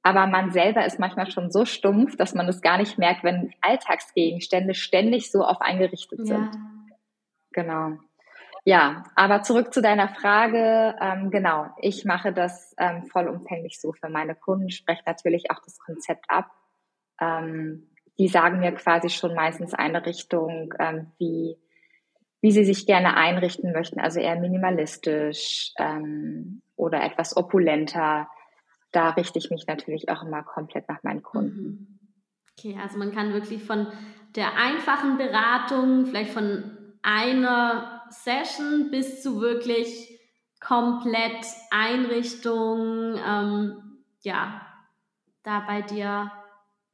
Aber man selber ist manchmal schon so stumpf, dass man es gar nicht merkt, wenn Alltagsgegenstände ständig so auf eingerichtet sind. Ja. Genau. Ja, aber zurück zu deiner Frage. Ähm, genau, ich mache das ähm, vollumfänglich so für meine Kunden, spreche natürlich auch das Konzept ab. Ähm, die sagen mir quasi schon meistens eine Richtung, ähm, wie, wie sie sich gerne einrichten möchten, also eher minimalistisch ähm, oder etwas opulenter. Da richte ich mich natürlich auch immer komplett nach meinen Kunden. Mhm. Okay, also man kann wirklich von der einfachen Beratung, vielleicht von einer Session bis zu wirklich komplett Einrichtung, ähm, ja, da bei dir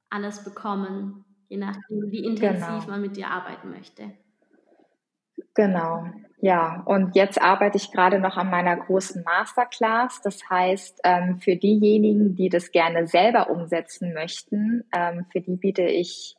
alles bekommen, je nachdem, wie intensiv genau. man mit dir arbeiten möchte. Genau, ja. Und jetzt arbeite ich gerade noch an meiner großen Masterclass. Das heißt, ähm, für diejenigen, die das gerne selber umsetzen möchten, ähm, für die biete ich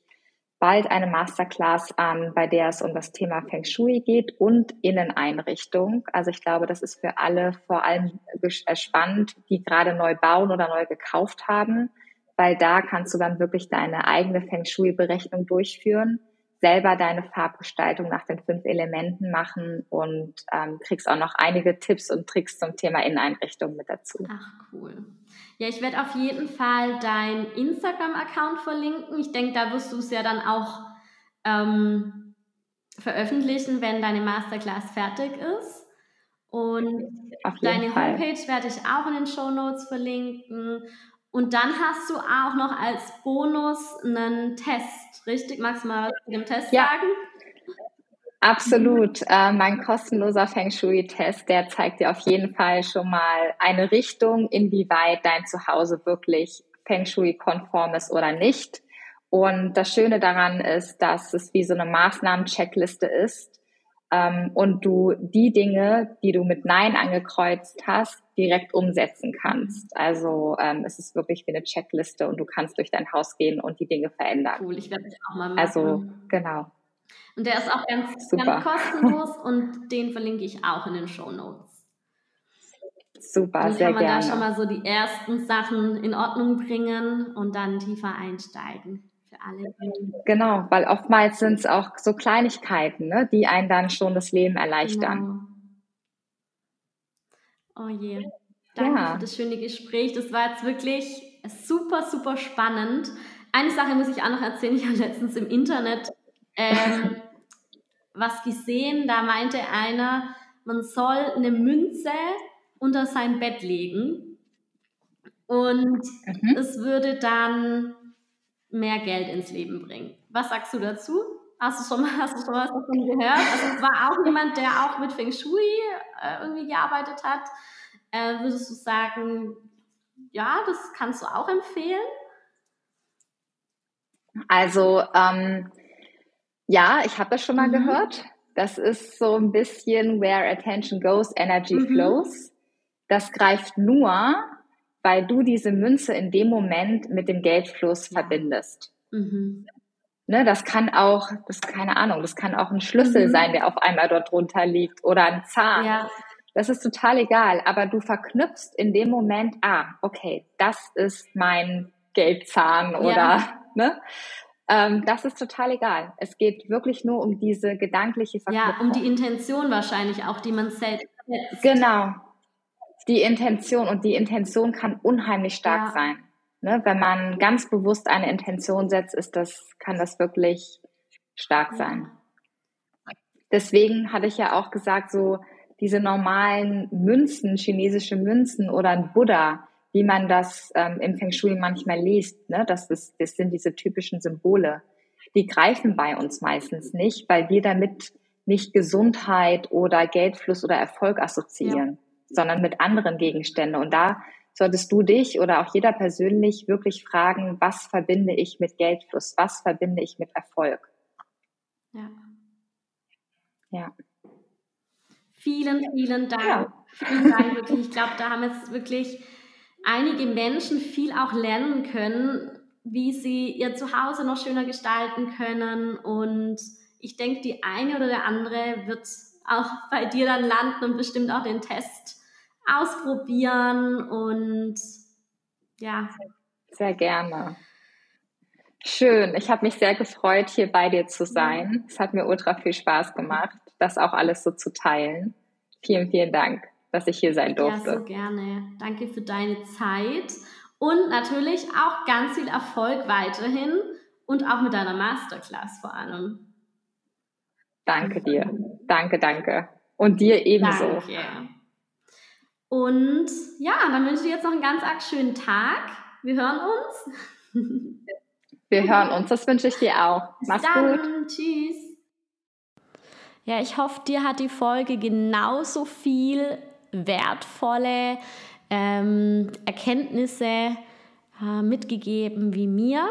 bald eine Masterclass an, bei der es um das Thema Feng Shui geht und Inneneinrichtung. Also ich glaube, das ist für alle vor allem äh, spannend, die gerade neu bauen oder neu gekauft haben, weil da kannst du dann wirklich deine eigene Feng Shui-Berechnung durchführen selber deine Farbgestaltung nach den fünf Elementen machen und ähm, kriegst auch noch einige Tipps und Tricks zum Thema Inneneinrichtung mit dazu. Ach cool. Ja, ich werde auf jeden Fall dein Instagram-Account verlinken. Ich denke, da wirst du es ja dann auch ähm, veröffentlichen, wenn deine Masterclass fertig ist. Und deine Fall. Homepage werde ich auch in den Show Notes verlinken. Und dann hast du auch noch als Bonus einen Test, richtig? Magst du mal zu dem Test ja. sagen? Absolut. Äh, mein kostenloser Feng Shui-Test, der zeigt dir auf jeden Fall schon mal eine Richtung, inwieweit dein Zuhause wirklich Feng Shui-konform ist oder nicht. Und das Schöne daran ist, dass es wie so eine Maßnahmen-Checkliste ist ähm, und du die Dinge, die du mit Nein angekreuzt hast, direkt umsetzen kannst. Also ähm, es ist wirklich wie eine Checkliste und du kannst durch dein Haus gehen und die Dinge verändern. Cool, ich werde das auch mal also, machen. Also genau. Und der ist auch ganz, ganz [laughs] kostenlos und den verlinke ich auch in den Show Notes. Super, dann sehr gerne. Dann kann man da schon mal so die ersten Sachen in Ordnung bringen und dann tiefer einsteigen. Für alle. Genau, weil oftmals sind es auch so Kleinigkeiten, ne, die einen dann schon das Leben erleichtern. Genau. Oh je. Danke ja. für das schöne Gespräch. Das war jetzt wirklich super, super spannend. Eine Sache muss ich auch noch erzählen. Ich habe letztens im Internet ähm, [laughs] was gesehen. Da meinte einer, man soll eine Münze unter sein Bett legen und mhm. es würde dann mehr Geld ins Leben bringen. Was sagst du dazu? Hast du schon mal, hast du schon was davon gehört? Also es war auch jemand, der auch mit Feng Shui äh, irgendwie gearbeitet hat. Äh, würdest du sagen, ja, das kannst du auch empfehlen? Also ähm, ja, ich habe das schon mal mhm. gehört. Das ist so ein bisschen where attention goes, energy mhm. flows. Das greift nur, weil du diese Münze in dem Moment mit dem Geldfluss verbindest. Mhm. Ne, das kann auch, das keine Ahnung, das kann auch ein Schlüssel mhm. sein, der auf einmal dort drunter liegt oder ein Zahn. Ja. Das ist total egal, aber du verknüpfst in dem Moment, ah, okay, das ist mein Geldzahn ja. oder, [laughs] ne? Ähm, das ist total egal. Es geht wirklich nur um diese gedankliche Verknüpfung. Ja, um die Intention wahrscheinlich auch, die man selbst setzt. Genau. Die Intention und die Intention kann unheimlich stark ja. sein. Ne, wenn man ganz bewusst eine Intention setzt, ist das, kann das wirklich stark sein. Deswegen hatte ich ja auch gesagt, so diese normalen Münzen, chinesische Münzen oder ein Buddha, wie man das ähm, im Feng Shui manchmal liest, ne, das, ist, das sind diese typischen Symbole. Die greifen bei uns meistens nicht, weil wir damit nicht Gesundheit oder Geldfluss oder Erfolg assoziieren, ja. sondern mit anderen Gegenständen. Und da solltest du dich oder auch jeder persönlich wirklich fragen, was verbinde ich mit Geldfluss, was verbinde ich mit Erfolg. Ja. Ja. Vielen, vielen Dank. Ja. Vielen Dank wirklich. Ich glaube, da haben jetzt wirklich einige Menschen viel auch lernen können, wie sie ihr Zuhause noch schöner gestalten können. Und ich denke, die eine oder der andere wird auch bei dir dann landen und bestimmt auch den Test ausprobieren und ja. Sehr gerne. Schön. Ich habe mich sehr gefreut, hier bei dir zu sein. Es hat mir ultra viel Spaß gemacht, das auch alles so zu teilen. Vielen, vielen Dank, dass ich hier sein durfte. Ja, so gerne. Danke für deine Zeit und natürlich auch ganz viel Erfolg weiterhin und auch mit deiner Masterclass vor allem. Danke dir. Danke, danke. Und dir ebenso. Danke. Und ja, dann wünsche ich dir jetzt noch einen ganz arg schönen Tag. Wir hören uns. Wir hören uns, das wünsche ich dir auch. Bis Mach's dann. gut. Tschüss. Ja, ich hoffe, dir hat die Folge genauso viel wertvolle ähm, Erkenntnisse äh, mitgegeben wie mir.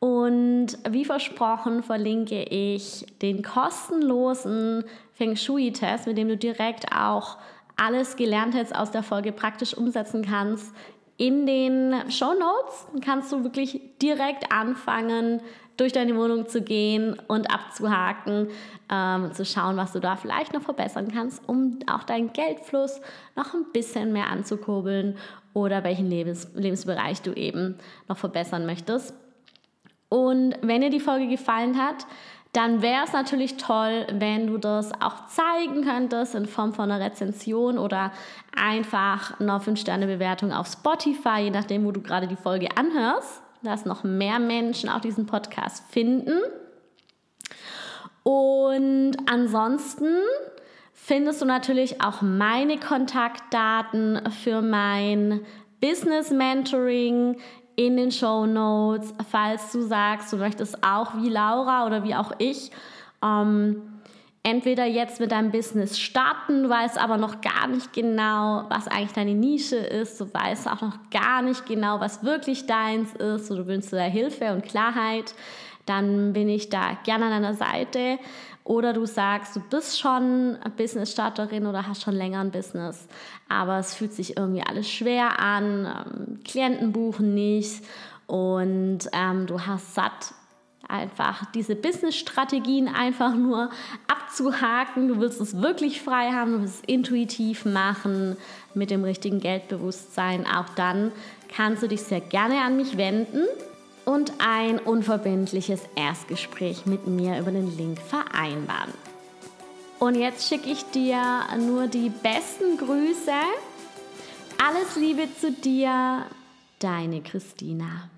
Und wie versprochen verlinke ich den kostenlosen Feng Shui-Test, mit dem du direkt auch alles Gelernte jetzt aus der Folge praktisch umsetzen kannst, in den Show Notes kannst du wirklich direkt anfangen, durch deine Wohnung zu gehen und abzuhaken, ähm, zu schauen, was du da vielleicht noch verbessern kannst, um auch deinen Geldfluss noch ein bisschen mehr anzukurbeln oder welchen Lebens Lebensbereich du eben noch verbessern möchtest. Und wenn dir die Folge gefallen hat, dann wäre es natürlich toll, wenn du das auch zeigen könntest in Form von einer Rezension oder einfach einer 5-Sterne-Bewertung auf Spotify, je nachdem, wo du gerade die Folge anhörst, dass noch mehr Menschen auch diesen Podcast finden. Und ansonsten findest du natürlich auch meine Kontaktdaten für mein Business Mentoring in den Show Notes, falls du sagst, du möchtest auch wie Laura oder wie auch ich ähm, entweder jetzt mit deinem Business starten, du weißt aber noch gar nicht genau, was eigentlich deine Nische ist, du weißt auch noch gar nicht genau, was wirklich deins ist, oder du wünschst dir Hilfe und Klarheit, dann bin ich da gerne an deiner Seite. Oder du sagst, du bist schon Business-Starterin oder hast schon länger ein Business, aber es fühlt sich irgendwie alles schwer an, ähm, Klienten buchen nicht und ähm, du hast satt, einfach diese Business-Strategien einfach nur abzuhaken. Du willst es wirklich frei haben, du willst es intuitiv machen, mit dem richtigen Geldbewusstsein. Auch dann kannst du dich sehr gerne an mich wenden und ein unverbindliches Erstgespräch mit mir über den Link vereinbaren. Und jetzt schicke ich dir nur die besten Grüße. Alles Liebe zu dir, deine Christina.